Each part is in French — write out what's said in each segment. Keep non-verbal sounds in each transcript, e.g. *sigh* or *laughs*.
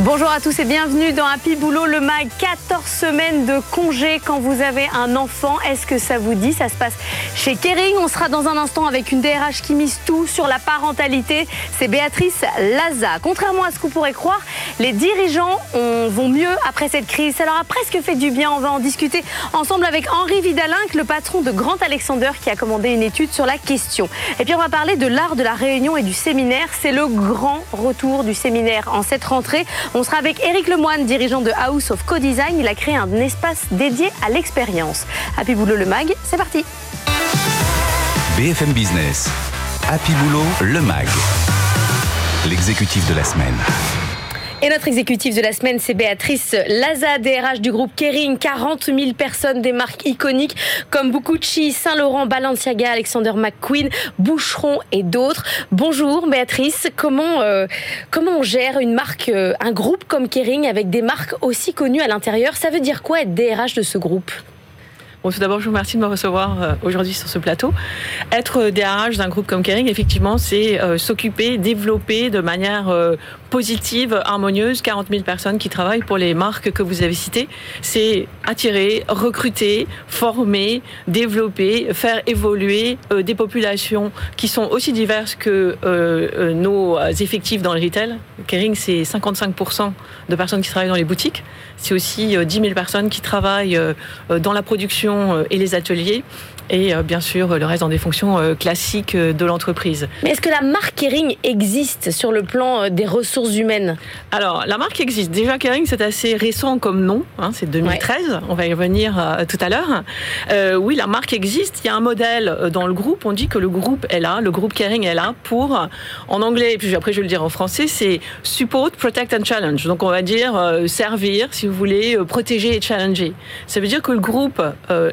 Bonjour à tous et bienvenue dans Happy Boulot, le MAG. 14 semaines de congé quand vous avez un enfant. Est-ce que ça vous dit? Ça se passe chez Kering. On sera dans un instant avec une DRH qui mise tout sur la parentalité. C'est Béatrice Laza. Contrairement à ce que vous pourrez croire, les dirigeants vont mieux après cette crise. Ça leur a presque fait du bien. On va en discuter ensemble avec Henri Vidalin, le patron de Grand Alexander, qui a commandé une étude sur la question. Et puis on va parler de l'art de la réunion et du séminaire. C'est le grand retour du séminaire en cette rentrée. On sera avec Eric Lemoine, dirigeant de House of Co-Design. Il a créé un espace dédié à l'expérience. Happy Boulot le MAG, c'est parti. BFM Business. Happy Boulot le MAG. L'exécutif de la semaine. Et notre exécutif de la semaine, c'est Béatrice Laza, DRH du groupe Kering. 40 000 personnes, des marques iconiques comme Bukuchi, Saint-Laurent, Balenciaga, Alexander McQueen, Boucheron et d'autres. Bonjour Béatrice, comment, euh, comment on gère une marque, euh, un groupe comme Kering avec des marques aussi connues à l'intérieur? Ça veut dire quoi être DRH de ce groupe? Tout d'abord, je vous remercie de me recevoir euh, aujourd'hui sur ce plateau. Être DRH d'un groupe comme Kering, effectivement, c'est s'occuper, développer de manière positive, harmonieuse, 40 000 personnes qui travaillent pour les marques que vous avez citées. C'est attirer, recruter, former, développer, faire évoluer euh, des populations qui sont aussi diverses que euh, euh, nos effectifs dans le retail. Kering, c'est 55% de personnes qui travaillent dans les boutiques. C'est aussi 10 000 personnes qui travaillent dans la production et les ateliers et bien sûr le reste dans des fonctions classiques de l'entreprise. Mais est-ce que la marque Kering existe sur le plan des ressources humaines? Alors, la marque existe. Déjà, Kering, c'est assez récent comme nom. Hein, c'est 2013. On va y revenir euh, tout à l'heure. Euh, oui, la marque existe. Il y a un modèle euh, dans le groupe. On dit que le groupe est là. Le groupe Kering est là pour, en anglais, et puis après je vais le dire en français, c'est support, protect and challenge. Donc, on va dire servir, si vous voulez, protéger et challenger. Ça veut dire que le groupe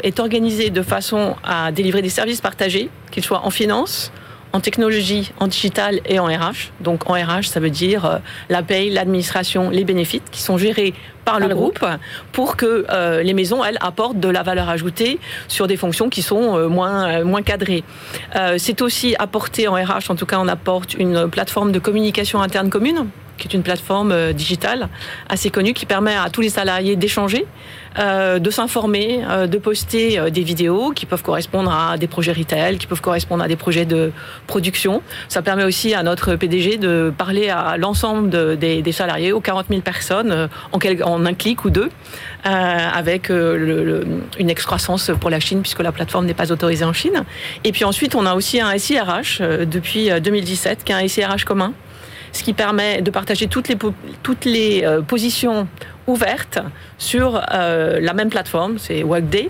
est organisé de façon à délivrer des services partagés, qu'ils soient en finance, en technologie, en digital et en RH. Donc en RH, ça veut dire euh, la paye, l'administration, les bénéfices qui sont gérés par, le, groupe, pour que euh, les maisons, elles, apportent de la valeur ajoutée sur des fonctions qui sont euh, moins, moins cadrées. C'est aussi apporter en RH, en tout cas on apporte une plateforme de communication interne commune qui est une plateforme digitale assez connue qui permet à tous les salariés d'échanger euh, de s'informer, euh, de poster euh, des vidéos qui peuvent correspondre à des projets retail, qui peuvent correspondre à des projets de production. Ça permet aussi à notre PDG de parler à l'ensemble des, salariés, aux 40 000 personnes, en, un clic ou deux, avec une excroissance pour la Chine puisque la plateforme n'est pas autorisée en Chine. Et puis ensuite, on a aussi un SIRH depuis 2017 qui est un SIRH commun ce qui permet de partager toutes les, les positions ouverte sur euh, la même plateforme, c'est Workday, euh,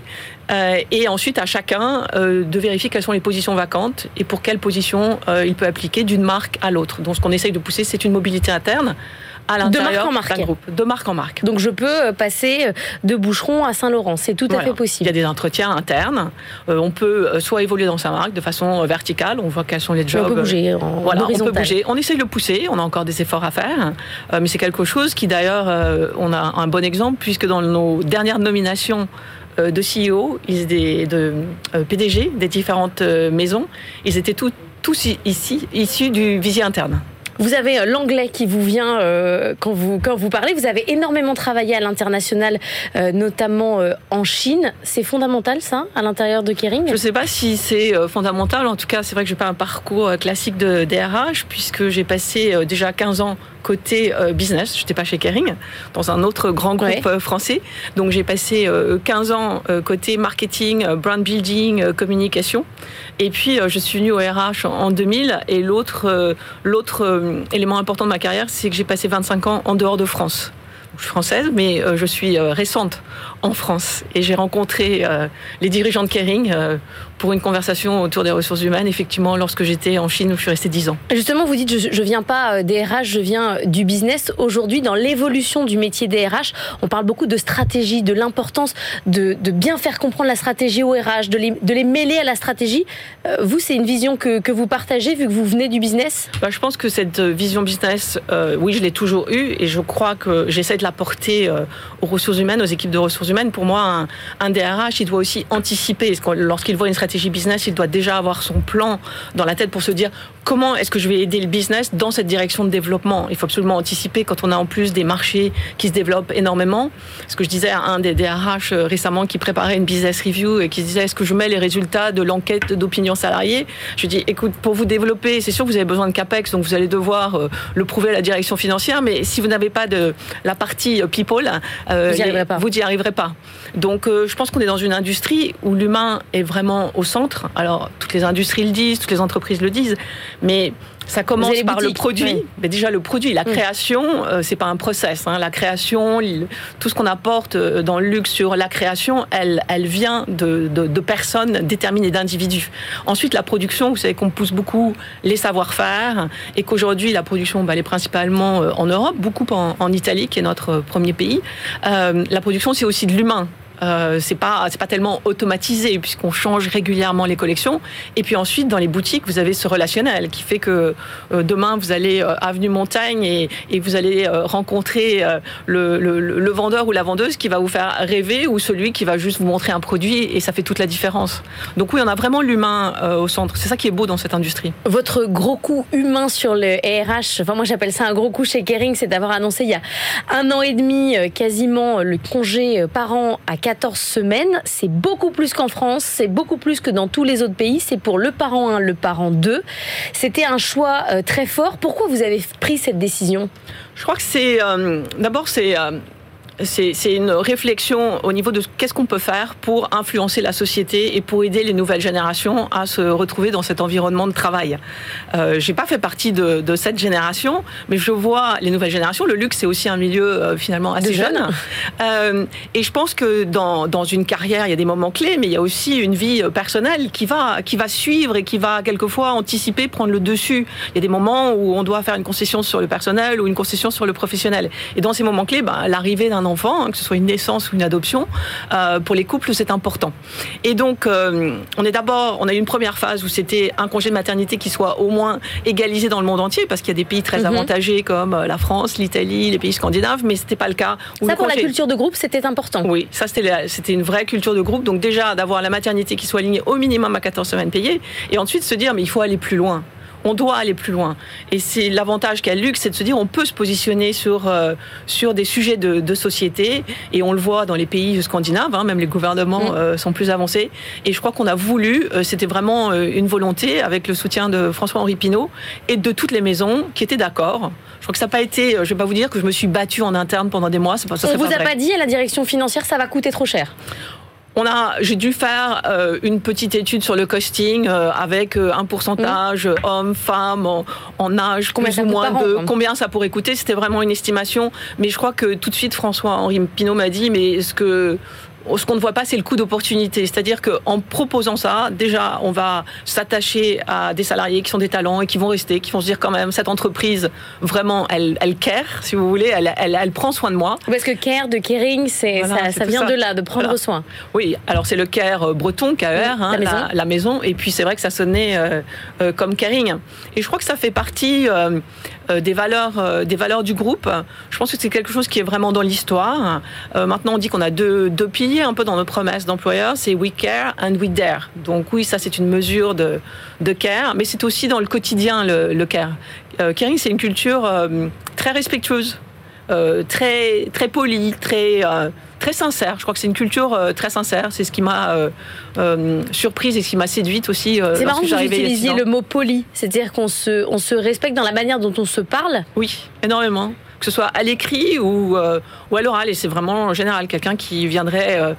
et ensuite à chacun euh, de vérifier quelles sont les positions vacantes et pour quelle position il peut appliquer d'une marque à l'autre. Donc ce qu'on essaye de pousser, c'est une mobilité interne à l'intérieur d'un groupe. De marque en marque. Donc je peux euh, passer euh, de Boucheron à Saint-Laurent, c'est tout à fait possible. Il y a des entretiens internes. Euh, on peut soit évoluer dans sa marque de façon verticale, on voit quels sont les jobs. On peut bouger en voilà, on peut bouger. On essaye de le pousser, on a encore des efforts à faire, mais c'est quelque chose qui d'ailleurs, on a un bon exemple puisque dans nos dernières nominations de CEO, des, de PDG des différentes maisons, ils étaient tous, tous ici issus du visier interne. Vous avez euh, l'anglais qui vous vient euh, quand, vous, quand vous parlez. Vous avez énormément travaillé à l'international, euh, notamment en Chine. C'est fondamental, ça, à l'intérieur de Kering? Je ne sais pas si c'est fondamental. En tout cas, c'est vrai que je n'ai pas un parcours classique de DRH, puisque j'ai passé déjà 15 ans côté business. Je n'étais pas chez Kering, dans un autre grand groupe français. Donc j'ai passé 15 ans côté marketing, brand building, communication. Et puis je suis venue au RH en 2000. Et l'autre, l'autre euh, élément important de ma carrière, c'est que j'ai passé 25 ans en dehors de France. Je suis française, mais euh, je suis euh, récente en France. Et j'ai rencontré les dirigeants de Kering pour une conversation autour des ressources humaines, effectivement, lorsque j'étais en Chine où je suis restée 10 ans. Justement, vous dites, je ne viens pas des RH, je viens du business. Aujourd'hui, dans l'évolution du métier des RH, on parle beaucoup de stratégie, de l'importance de, bien faire comprendre la stratégie aux RH, de les, de les mêler à la stratégie. vous, c'est une vision que, que, vous partagez vu que vous venez du business? Bah, Je pense que cette vision business, oui, je l'ai toujours eue et je crois que j'essaie de l'apporter euh, aux ressources humaines, aux équipes de ressources Pour moi, un, un DRH, il doit aussi anticiper. Lorsqu'il voit une stratégie business, il doit déjà avoir son plan dans la tête pour se dire comment est-ce que je vais aider le business dans cette direction de développement? Il faut absolument anticiper quand on a en plus des marchés qui se développent énormément. Ce que je disais à un des DRH euh, récemment qui préparait une business review et qui disait est-ce que je mets les résultats de l'enquête d'opinion salariée? Je lui dis écoute, pour vous développer, c'est sûr que vous avez besoin de capex, donc vous allez devoir euh, le prouver à la direction financière, mais si vous n'avez pas de la partie people, vous n'y arriverez pas. Vous n'y arriverez pas. Donc je pense qu'on est dans une industrie où l'humain est vraiment au centre. Alors toutes les industries le disent, toutes les entreprises le disent, mais ça commence par le produit. Mais déjà le produit, la création, euh, c'est pas un process. Hein. La création, tout ce qu'on apporte euh, dans le luxe sur la création, elle, elle vient de, de, personnes déterminées, d'individus. Ensuite, la production, vous savez qu'on pousse beaucoup les savoir-faire et qu'aujourd'hui la production, bah, elle est principalement euh, en Europe, beaucoup en, Italie, qui est notre premier pays. la production, c'est aussi de l'humain. Euh, c'est pas c'est pas tellement automatisé puisqu'on change régulièrement les collections. Et puis ensuite dans les boutiques vous avez ce relationnel qui fait que euh, demain vous allez euh, avenue Montagne et, et vous allez euh, rencontrer le, le, vendeur ou la vendeuse qui va vous faire rêver ou celui qui va juste vous montrer un produit et ça fait toute la différence. Donc oui on a vraiment l'humain au centre. C'est ça qui est beau dans cette industrie. Votre gros coup humain sur le RH, enfin moi j'appelle ça un gros coup chez Kering, c'est d'avoir annoncé il y a un an et demi quasiment le congé par an à 4 14 semaines. C'est beaucoup plus qu'en France, c'est beaucoup plus que dans tous les autres pays. C'est pour le parent 1, le parent 2. C'était un choix euh, très fort. Pourquoi vous avez pris cette décision? Je crois que c'est... Euh, d'abord, c'est... Euh, c'est une réflexion au niveau de qu'est-ce qu'on peut faire pour influencer la société et pour aider les nouvelles générations à se retrouver dans cet environnement de travail. Euh, J'ai pas fait partie de, de, cette génération, mais je vois les nouvelles générations. Le luxe, c'est aussi un milieu euh, finalement assez jeune. Euh, et je pense que dans, dans une carrière, il y a des moments clés, mais il y a aussi une vie euh, personnelle qui va, qui va suivre et qui va quelquefois anticiper, prendre le dessus. Il y a des moments où on doit faire une concession sur le personnel ou une concession sur le professionnel. Et dans ces moments clés, ben, l'arrivée d'un enfant, hein, que ce soit une naissance ou une adoption, euh, pour les couples, c'est important. Et donc, euh, on est d'abord, on a eu une première phase où c'était un congé de maternité qui soit au moins égalisé dans le monde entier, parce qu'il y a des pays très mhm. avantagés comme euh, la France, l'Italie, les pays scandinaves, mais c'était pas le cas. ça, pour la culture de groupe, c'était important. Oui, ça, c'était une vraie culture de groupe. Donc déjà, d'avoir la maternité qui soit alignée au minimum à 14 semaines payées, et ensuite se dire, mais il faut aller plus loin on doit aller plus loin. Et c'est l'avantage qu'a Luxe, c'est de se dire on peut se positionner sur, euh, sur des sujets de, de, société. Et on le voit dans les pays scandinaves, hein, même les gouvernements mm. euh, sont plus avancés. Et je crois qu'on a voulu, euh, c'était vraiment une volonté avec le soutien de François-Henri Pinault et de toutes les maisons qui étaient d'accord. Je crois que ça n'a pas été, je vais pas vous dire que je me suis battue en interne pendant des mois. Pas, ça on vous a pas dit à la direction financière ça va coûter trop cher? On a, j'ai dû faire euh, une petite étude sur le costing euh, avec euh, un pourcentage mmh. hommes, femmes, en, âge combien plus ou moins de combien ça pourrait coûter. C'était vraiment une estimation, mais je crois que tout de suite François Henri Pinault m'a dit mais est-ce que ce qu'on ne voit pas, c'est le coût d'opportunité. C'est-à-dire qu'en proposant ça, déjà, on va s'attacher à des salariés qui sont des talents et qui vont rester, qui vont se dire quand même, cette entreprise, vraiment, elle, elle care, si vous voulez, elle, elle, elle prend soin de moi. Parce que care de caring, c'est ça, vient de là, de prendre soin. Oui, alors c'est le care euh, breton, KER, hein, la, maison. Et puis c'est vrai que ça sonnait euh, euh, comme caring. Et je crois que ça fait partie des valeurs, des valeurs du groupe. Je pense que c'est quelque chose qui est vraiment dans l'histoire. maintenant, on dit qu'on a deux, deux piliers un peu dans nos promesses d'employeurs, c'est we care and we dare. Donc oui, ça c'est une mesure de, de care, mais c'est aussi dans le quotidien le, care. Euh, caring, c'est une culture euh, très respectueuse, euh, très très polie, très euh, très sincère. Je crois que c'est une culture très sincère. C'est ce qui m'a surprise et ce qui m'a séduite aussi. c'est marrant que vous utilisiez le mot poli, c'est-à-dire qu'on se on se respecte dans la manière dont on se parle. Oui, énormément que ce soit à l'écrit ou, euh, ou à l'oral. Et c'est vraiment en général quelqu'un qui viendrait euh,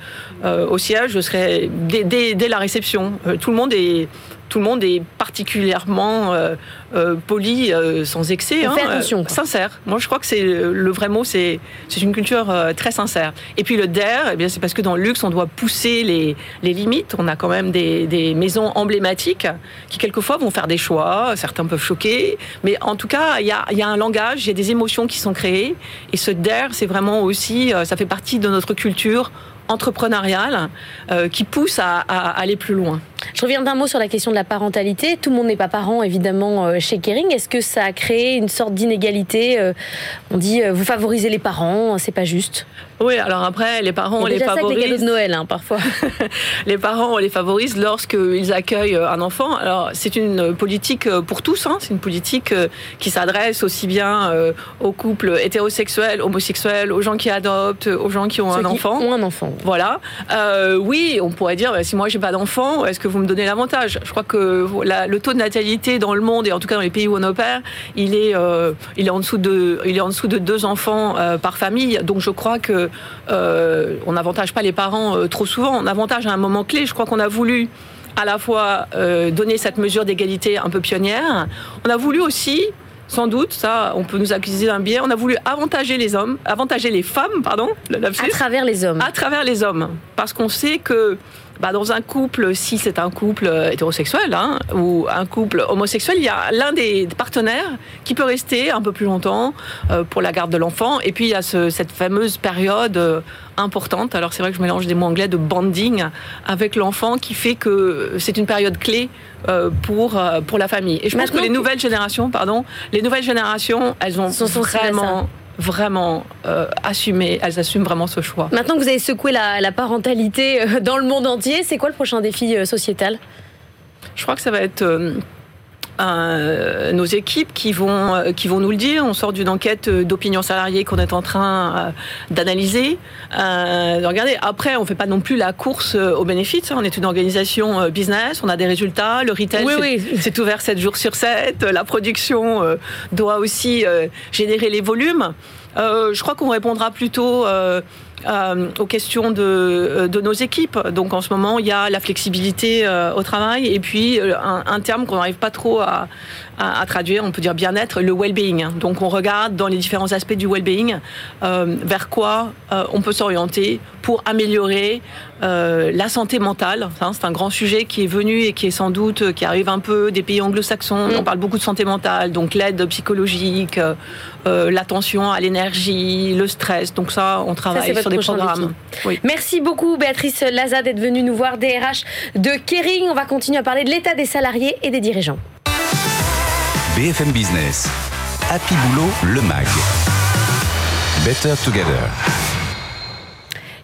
euh, au siège, je serais dès, dès, dès la réception. tout le monde est tout le monde est particulièrement euh, euh, poli, euh, sans excès, hein, attention, sincère. Moi, je crois que c'est le vrai mot, c'est c'est une culture très sincère. Et puis le dare, eh bien c'est parce que dans le luxe, on doit pousser les, les limites. On a quand même des, des, maisons emblématiques qui quelquefois vont faire des choix. Certains peuvent choquer, mais en tout cas, il y a, y a un langage, il y a des émotions qui sont créées. Et ce dare, c'est vraiment aussi, ça fait partie de notre culture entrepreneuriale qui pousse à, aller plus loin. Je reviens d'un mot sur la question de la parentalité. Tout le monde n'est pas parent, évidemment, chez Kering. Est-ce que ça a créé une sorte d'inégalité On dit, vous favorisez les parents, c'est pas juste? Oui, alors après, les parents, on les favorise. les cadeaux de Noël, hein, parfois. *laughs* les parents, on les favorise lorsqu'ils accueillent un enfant. Alors, c'est une politique pour tous. Hein. C'est une politique qui s'adresse aussi bien aux couples hétérosexuels, homosexuels, aux gens qui adoptent, aux gens qui ont un enfant. Ont un enfant. Voilà. Euh, oui, on pourrait dire, bah, si moi j'ai pas d'enfant, est-ce que vous me donnez l'avantage? Je crois que le taux de natalité dans le monde et en tout cas dans les pays où on opère, il est, euh, il est en dessous de, il est en dessous de deux enfants euh, par famille. Donc je crois que on n'avantage pas les parents trop souvent. On avantage à un moment clé. Je crois qu'on a voulu à la fois donner cette mesure d'égalité un peu pionnière. On a voulu aussi sans doute, ça, on peut nous accuser d'un biais. On a voulu avantager les hommes, avantager les femmes, pardon, à travers les hommes. À travers les hommes, parce qu'on sait que bah, dans un couple, si c'est un couple hétérosexuel hein, ou un couple homosexuel, il y a l'un des partenaires qui peut rester un peu plus longtemps euh, pour la garde de l'enfant. Et puis il y a cette fameuse période euh, importante. Alors c'est vrai que je mélange des mots anglais de banding avec l'enfant qui fait que c'est une période clé euh, pour pour la famille. Et je pense que les nouvelles générations, pardon, les nouvelles générations, elles ont vraiment vraiment euh, assumer, elles assument vraiment ce choix. Maintenant que vous avez secoué la, parentalité euh, dans le monde entier, c'est quoi le prochain défi euh, sociétal? Je crois que ça va être nos équipes qui vont, euh, qui vont nous le dire. On sort d'une enquête d'opinion salariée qu'on est en train euh, d'analyser. Euh, regardez, après, on ne fait pas non plus la course aux bénéfices. On est une organisation business, on a des résultats. Le retail, c'est ouvert 7 jours sur 7. La production doit aussi générer les volumes. je crois qu'on répondra plutôt euh, aux questions de, euh, de, nos équipes. Donc en ce moment, il y a la flexibilité euh, au travail et puis un, un terme qu'on n'arrive pas trop à, à, traduire, on peut dire bien-être, le well-being. Donc on regarde dans les différents aspects du well-being euh, vers quoi euh, on peut s'orienter pour améliorer euh, la santé mentale. Hein, c'est un grand sujet qui est venu et qui est sans doute, qui arrive un peu des pays anglo-saxons. Mm. On parle beaucoup de santé mentale, donc l'aide psychologique, l'attention à l'énergie, le stress. Donc ça, on travaille sur des programmes. Merci beaucoup Béatrice Laza d'être venue nous voir, DRH de Kering. On va continuer à parler de l'état des salariés et des dirigeants. BFM Business. Happy Boulot, le MAG. Better Together.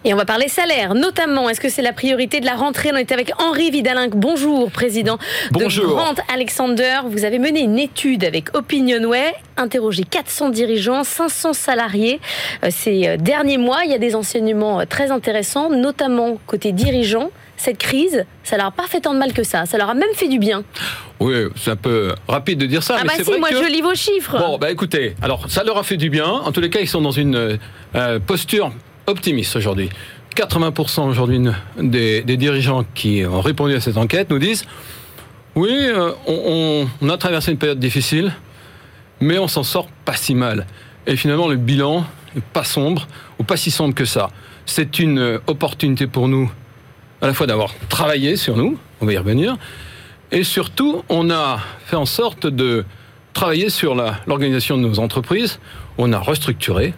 Et on va parler salaire, notamment. Est-ce que c'est la priorité de la rentrée? On est avec Henri Vidalin. Bonjour, président Bonjour. de Grant Alexander. Vous avez mené une étude avec Opinionway, interrogé 400 dirigeants, 500 salariés. Euh, ces euh, derniers mois, il y a des enseignements euh, très intéressants, notamment côté dirigeants cette crise, ça leur a pas fait tant de mal que ça. Ça leur a même fait du bien. Oui, c'est un peu rapide de dire ça. Ah bah si, moi je lis vos chiffres. Bon, bah écoutez, alors ça leur a fait du bien. En tous les cas, ils sont dans une euh, posture optimiste aujourd'hui. 80% aujourd'hui des, dirigeants qui ont répondu à cette enquête nous disent oui, euh, on, on, a traversé une période difficile, mais on s'en sort pas si mal. Et finalement, le bilan n'est pas sombre ou pas si sombre que ça. C'est une opportunité pour nous à la fois d'avoir travaillé sur nous, on va y revenir, et surtout, on a fait en sorte de travailler sur l'organisation de nos entreprises, on a restructuré,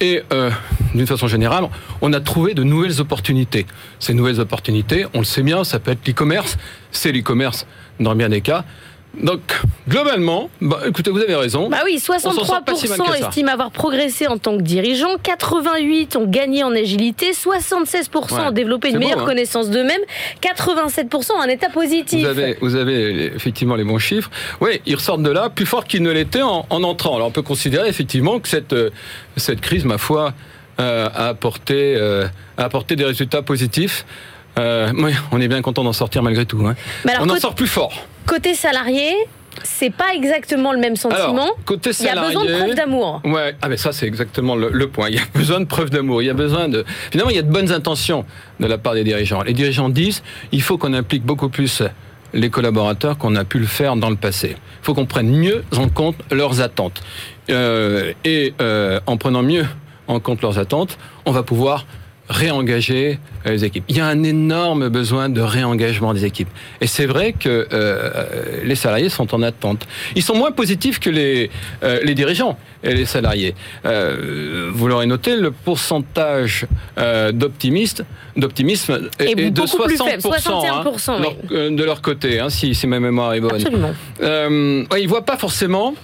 et euh, d'une façon générale, on a trouvé de nouvelles opportunités. Ces nouvelles opportunités, on le sait bien, ça peut être l'e-commerce, c'est l'e-commerce dans bien des cas, donc, globalement, bah, écoutez, vous avez raison. Bah oui, 63% estiment avoir progressé en tant que dirigeant, 88% ont gagné en agilité, 76% ont développé une meilleure hein. connaissance d'eux-mêmes, 87% ont un état positif. Vous avez, vous avez, effectivement les bons chiffres. Oui, ils ressortent de là plus forts qu'ils ne l'étaient en, entrant. Alors, on peut considérer effectivement que cette, euh, cette crise, ma foi, euh, a, apporté, euh, a apporté des résultats positifs. oui, on est bien content d'en sortir malgré tout. Hein. on en sort plus fort. Côté salarié, c'est pas exactement le même sentiment. côté salarié, il y a besoin de preuves d'amour. Ouais, ah ben ça c'est exactement le, point. Il y a *laughs* besoin de preuves d'amour. Il y a besoin de. Finalement, il y a de bonnes intentions de la part des dirigeants. Les dirigeants disent il faut qu'on implique beaucoup plus les collaborateurs qu'on a pu le faire dans le passé. Il faut qu'on prenne mieux en compte leurs attentes. Euh, et euh, en prenant mieux en compte leurs attentes, on va pouvoir réengager euh, les équipes. Il y a un énorme besoin de réengagement des équipes. Et c'est vrai que euh, les salariés sont en attente. Ils sont moins positifs que les, euh, les dirigeants et les salariés. Euh, vous l'aurez noté, le pourcentage euh, d'optimistes d'optimisme est, est de beaucoup plus 60%, faible, 61%, hein, oui. euh, de leur côté, hein, si, si ma mémoire est bonne. Absolument. Euh, ouais, ils voient pas forcément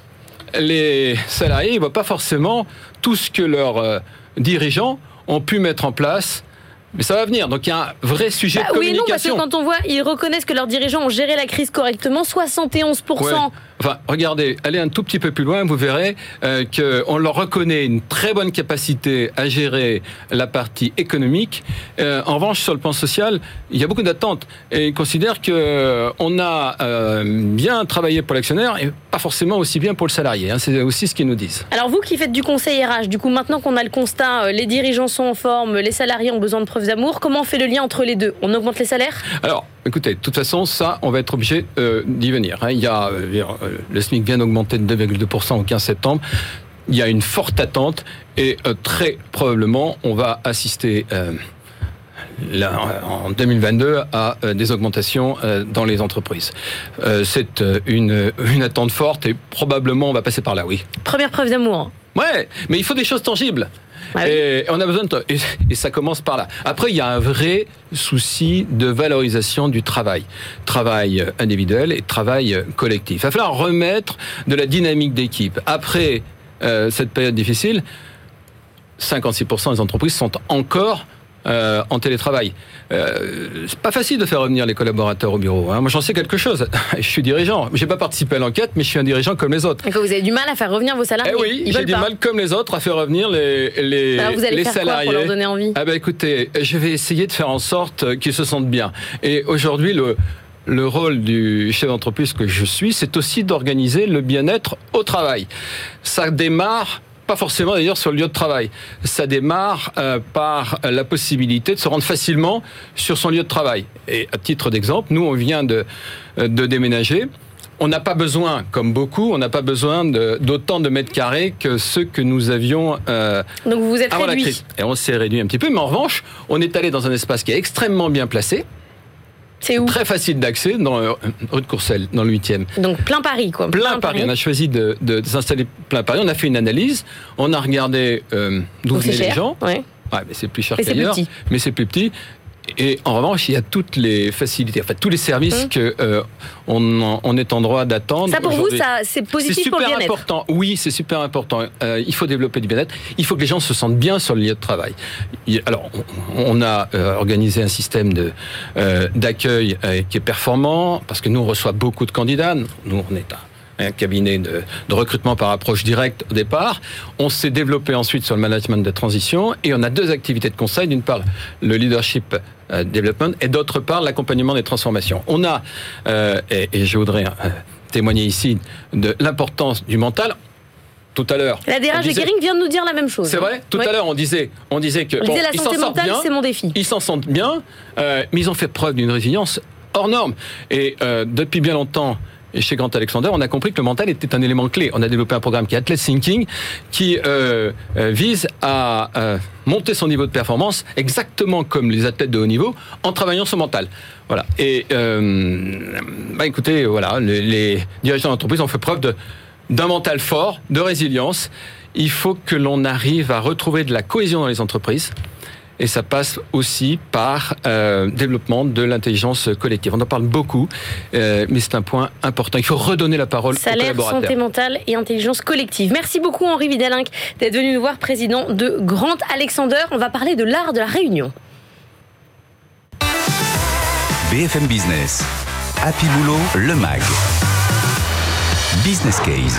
les salariés, ils voient pas forcément tout ce que leurs euh, dirigeants ont pu mettre en place. Mais ça va venir. Donc il y a un vrai sujet Bah de oui et non, parce que communication. quand on voit, ils reconnaissent que leurs dirigeants ont géré la crise correctement, 71%. Ouais. Enfin, regardez, allez un tout petit peu plus loin, vous verrez euh, qu'on leur reconnaît une très bonne capacité à gérer la partie économique. Euh, en revanche, sur le plan social, il y a beaucoup d'attentes. Et ils considèrent qu'on a euh, bien travaillé pour l'actionnaire et pas forcément aussi bien pour le salarié. hein. C'est aussi ce qu'ils nous disent. Alors vous qui faites du conseil RH, du coup maintenant qu'on a le constat, euh, les dirigeants sont en forme, les salariés ont besoin de preuves d'amour, comment on fait le lien entre les deux? On augmente les salaires? Alors, écoutez, de toute façon, ça, on va être obligé euh, d'y venir. hein. Il y a, le SMIC vient d'augmenter de 2,2% au 15 septembre. Il y a une forte attente et euh, très probablement, on va assister euh, là, en 2022 à euh, des augmentations euh, dans les entreprises. Euh, C'est une, une attente forte et probablement on va passer par là, oui. Première preuve d'amour. Ouais, mais il faut des choses tangibles. Ah. Et on a besoin et, ça commence par là. Après, il y a un vrai souci de valorisation du travail, travail individuel et travail collectif. Il va falloir remettre de la dynamique d'équipe. Après euh, cette période difficile, 56% des entreprises sont encore euh, en télétravail. Euh, c'est pas facile de faire revenir les collaborateurs au bureau. hein. Moi, j'en sais quelque chose. *laughs* Je suis dirigeant. J'ai pas participé à l'enquête, mais je suis un dirigeant comme les autres. Que vous avez du mal à faire revenir vos salariés. Eh oui, j'ai du pas. mal comme les autres à faire revenir les, les, Alors vous allez les faire salariés. quoi pour leur donner envie Ah ben écoutez, je vais essayer de faire en sorte qu'ils se sentent bien. Et aujourd'hui, le, le rôle du chef d'entreprise que je suis, c'est aussi d'organiser le bien-être au travail. Ça démarre pas forcément d'ailleurs sur le lieu de travail. Ça démarre euh, par la possibilité de se rendre facilement sur son lieu de travail. Et à titre d'exemple, nous, on vient de, de déménager. On n'a pas besoin, comme beaucoup, on n'a pas besoin d'autant de, mètres carrés que ceux que nous avions euh, Donc vous vous êtes avant la réduit. crise. Et on s'est réduit un petit peu, mais en revanche, on est allé dans un espace qui est extrêmement bien placé, C'est où très facile d'accès, dans euh, rue de Courcelles, dans le 8e. Donc plein Paris quoi. Plein Paris. On a choisi de, de- de s'installer plein Paris. On a fait une analyse. On a regardé euh, d'où venaient les gens. Ouais. Ouais, mais c'est plus cher qu'ailleurs. Mais c'est plus petit. Et en revanche, il y a toutes les facilités, enfin tous les services Hum. que euh, on, on est en droit d'attendre. Ça pour vous, ça c'est C'est positif pour le super bien-être. important. Oui, c'est super important. Euh, il faut développer du bien-être. Il faut que les gens se sentent bien sur le lieu de travail. Il- Alors, on, on a euh, organisé un système de euh, d'accueil euh, qui est performant parce que nous on reçoit beaucoup de candidats. Nous, on est un un cabinet de, de recrutement par approche directe au départ. On s'est développé ensuite sur le management de transition et on a deux activités de conseil. D'une part, le leadership euh, development et d'autre part, l'accompagnement des transformations. On a, euh, et, et je voudrais euh, témoigner ici de l'importance du mental. Tout à l'heure. La DRH de vient de nous dire la même chose. C'est vrai Tout à l'heure, on disait, on disait que On bon, disait la santé mentale, bien, c'est mon défi. ils s'en sentent bien, euh, mais ils ont fait preuve d'une résilience hors norme. Et euh, depuis bien longtemps, et chez Grand Alexander, on a compris que le mental était un élément clé. On a développé un programme qui est Athlete Thinking, qui euh, euh, vise à euh, monter son niveau de performance exactement comme les athlètes de haut niveau, en travaillant son mental. Voilà. Et bah écoutez, voilà, les, les dirigeants d'entreprise ont fait preuve d'un mental fort, de résilience. Il faut que l'on arrive à retrouver de la cohésion dans les entreprises. Et ça passe aussi par euh, développement de l'intelligence collective. On en parle beaucoup, euh, mais c'est un point important. Il faut redonner la parole aux Salaire, collaborateurs. santé mentale et intelligence collective. Merci beaucoup Henri Vidalinck d'être venu nous voir, président de Grand Alexander. On va parler de l'art de la réunion. BFM Business. Happy Boulot, le MAG. Business Case.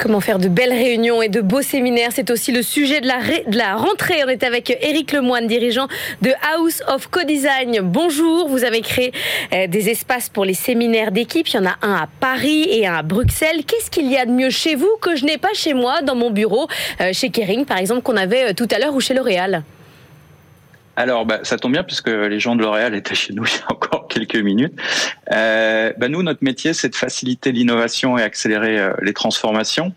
Comment faire de belles réunions et de beaux séminaires C'est aussi le sujet de la, de la rentrée. On est avec Éric Lemoine, dirigeant de House of Co-Design. Bonjour, vous avez créé euh, des espaces pour les séminaires d'équipe. Il y en a un à Paris et un à Bruxelles. Qu'est-ce qu'il y a de mieux chez vous que je n'ai pas chez moi, dans mon bureau, euh, chez Kering par exemple, qu'on avait euh, tout à l'heure ou chez L'Oréal? Alors, bah, ça tombe bien puisque les gens de L'Oréal étaient chez nous *laughs* il y a encore quelques minutes. Euh, bah, nous, notre métier, c'est de faciliter l'innovation et accélérer euh, les transformations.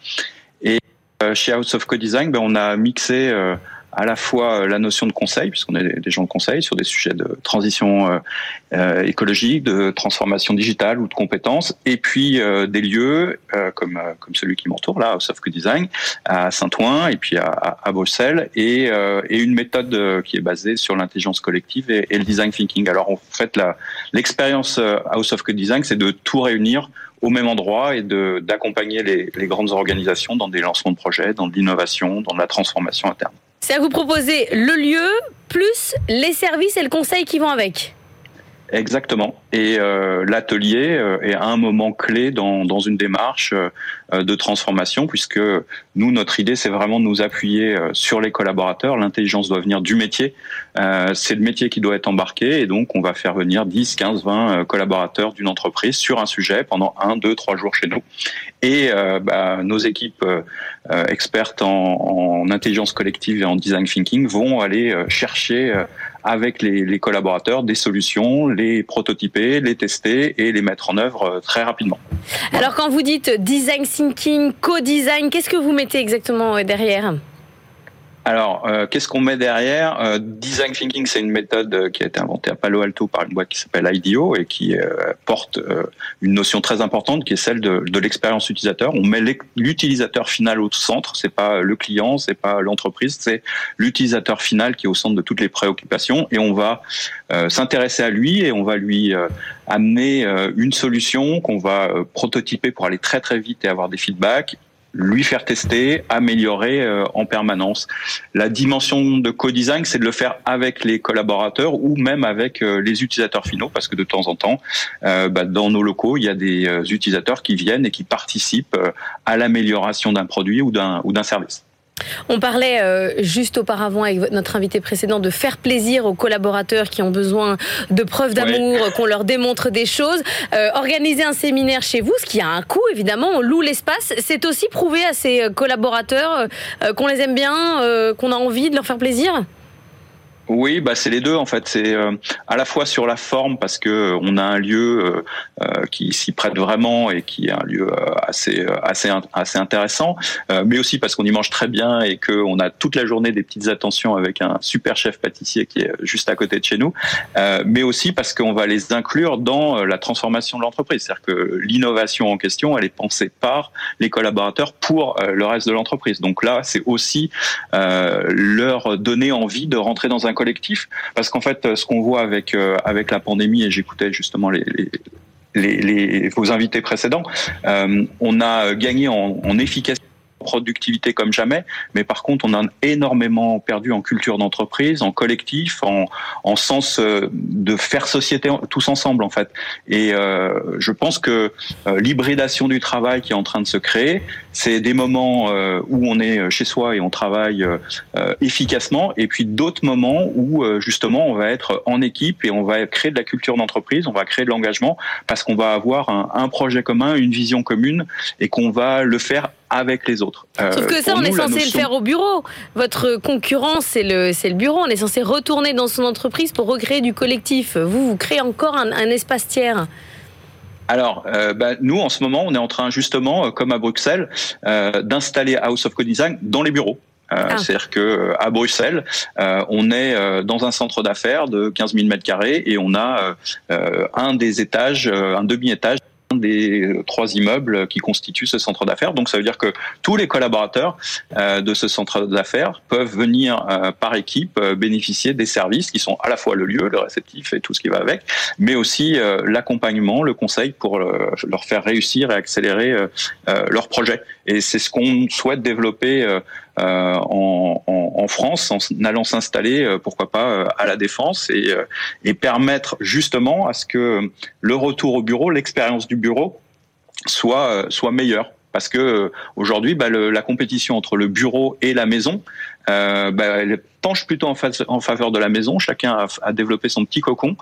Et euh, chez House of Co-Design, bah, on a mixé euh, à la fois la notion de conseil, puisqu'on est des gens de conseil sur des sujets de transition écologique, de transformation digitale ou de compétences, et puis des lieux comme comme celui qui m'entoure là, au Soft Design, à Saint-Ouen et puis à, à, Bruxelles, et, et, une méthode qui est basée sur l'intelligence collective et, et, le design thinking. Alors en fait, l'expérience House of Design, c'est de tout réunir au même endroit et d'accompagner les, les, grandes organisations dans des lancements de projets, dans de l'innovation, dans de la transformation interne. C'est à vous proposer le lieu plus les services et le conseil qui vont avec. Exactement. Et euh, l'atelier euh, est un moment clé dans, dans une démarche euh, de transformation, puisque nous, notre idée, c'est vraiment de nous appuyer sur les collaborateurs. L'intelligence doit venir du métier. c'est le métier qui doit être embarqué, et donc on va faire venir 10, 15, 20 collaborateurs d'une entreprise sur un sujet pendant un, deux, trois jours chez nous. Et bah, nos équipes expertes en, en, intelligence collective et en design thinking vont aller chercher avec les, collaborateurs des solutions, les prototyper, les tester et les mettre en œuvre euh, très rapidement. Alors quand vous dites design thinking, co-design, qu'est-ce que vous mettez exactement euh, derrière? Alors, euh, qu'est-ce qu'on met derrière? Euh, Design thinking, c'est une méthode euh, qui a été inventée à Palo Alto par une boîte qui s'appelle IDEO et qui porte une notion très importante qui est celle de, de l'expérience utilisateur. On met l'utilisateur final au centre. C'est pas le client, c'est pas l'entreprise, c'est l'utilisateur final qui est au centre de toutes les préoccupations et on va s'intéresser à lui et on va lui amener une solution qu'on va prototyper pour aller très très vite et avoir des feedbacks lui faire tester, améliorer euh, en permanence. La dimension de co-design, c'est de le faire avec les collaborateurs ou même avec euh, les utilisateurs finaux, parce que de temps en temps, euh, bah, dans nos locaux, il y a des utilisateurs qui viennent et qui participent à l'amélioration d'un produit ou d'un ou d'un service. On parlait euh, juste auparavant avec notre invité précédent de faire plaisir aux collaborateurs qui ont besoin de preuves d'amour, qu'on leur démontre des choses. Euh, organiser un séminaire chez vous, ce qui a un coût évidemment, on loue l'espace, c'est aussi prouver à ces collaborateurs euh, qu'on les aime bien, qu'on a envie de leur faire plaisir oui, bah c'est les deux en fait. C'est euh, à la fois sur la forme parce que euh, on a un lieu euh, euh, qui s'y prête vraiment et qui est un lieu assez assez assez intéressant, mais aussi parce qu'on y mange très bien et que on a toute la journée des petites attentions avec un super chef pâtissier qui est juste à côté de chez nous, mais aussi parce qu'on va les inclure dans la transformation de l'entreprise. C'est-à-dire que l'innovation en question, elle est pensée par les collaborateurs pour le reste de l'entreprise. Donc là, c'est aussi leur donner envie de rentrer dans un collectif, parce qu'en fait, ce qu'on voit avec euh, avec la pandémie, et j'écoutais justement les, les vos invités précédents, euh, on a gagné en, en efficacité productivité comme jamais, mais par contre, on a énormément perdu en culture d'entreprise, en collectif, en, en, sens euh, de faire société tous ensemble, en fait. Et euh, je pense que euh, l'hybridation du travail qui est en train de se créer, c'est des moments euh, où on est chez soi et on travaille efficacement, et puis d'autres moments où justement on va être en équipe et on va créer de la culture d'entreprise, on va créer de l'engagement parce qu'on va avoir un, un projet commun, une vision commune, et qu'on va le faire avec les autres. Euh, Sauf que ça, on est censé le faire au bureau. Votre concurrent, c'est le, c'est le bureau. On est censé retourner dans son entreprise pour recréer du collectif. Vous, vous créez encore un, espace tiers. Alors, euh, bah, nous, en ce moment, on est en train justement, euh, comme à Bruxelles, d'installer House of Co-Design dans les bureaux. Ah. C'est-à-dire que à Bruxelles, on est dans un centre d'affaires de 15 000 mètres carrés et on a un des étages, un demi-étage des trois immeubles qui constituent ce centre d'affaires. Donc ça veut dire que tous les collaborateurs euh, de ce centre d'affaires peuvent venir euh, par équipe euh, bénéficier des services qui sont à la fois le lieu, le réceptif et tout ce qui va avec, mais aussi l'accompagnement, le conseil pour leur faire réussir et accélérer leur projet. Et c'est ce qu'on souhaite développer en, en, France en allant s'installer, pourquoi pas, à la défense et, et permettre justement à ce que le retour au bureau, l'expérience du bureau soit euh, soit meilleur parce que euh, aujourd'hui bah, la compétition entre le bureau et la maison euh, bah, elle penche plutôt en, faveur de la maison. Chacun a, développé son petit cocon.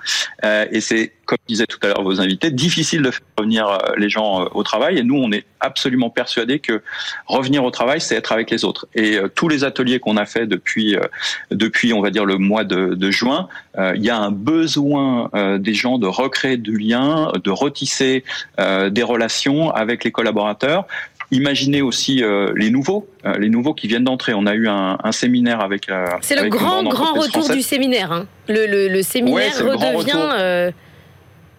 Euh, et c'est, comme disaient tout à l'heure vos invités, difficile de faire revenir euh, les gens au travail. Et nous, on est absolument persuadés que revenir au travail, c'est être avec les autres. Et tous les ateliers qu'on a fait depuis, depuis, on va dire, le mois de, de juin, il y a un besoin des gens de recréer du lien, de retisser des relations avec les collaborateurs Imaginez aussi les nouveaux, les nouveaux qui viennent d'entrer. On a eu un, séminaire avec. C'est le grand grand retour du séminaire. Hein. Le, séminaire redevient.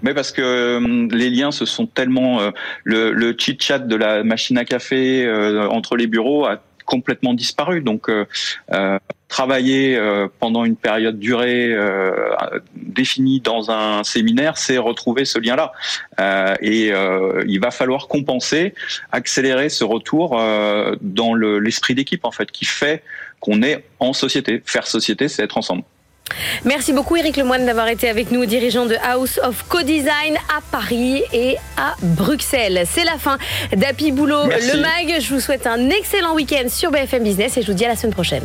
Mais parce que les liens se sont tellement le, le chit chat de la machine à café entre les bureaux a complètement disparu. Donc, euh, euh, travailler euh, pendant une période durée définie dans un séminaire, c'est retrouver ce lien-là. et il va falloir compenser, accélérer ce retour dans l'esprit d'équipe, en fait, qui fait qu'on est en société. Faire société, c'est être ensemble. Merci beaucoup Eric Lemoine d'avoir été avec nous, dirigeant de House of Co-Design à Paris et à Bruxelles. C'est la fin d'Happy Boulot, le MAG. Je vous souhaite un excellent week-end sur BFM Business et je vous dis à la semaine prochaine.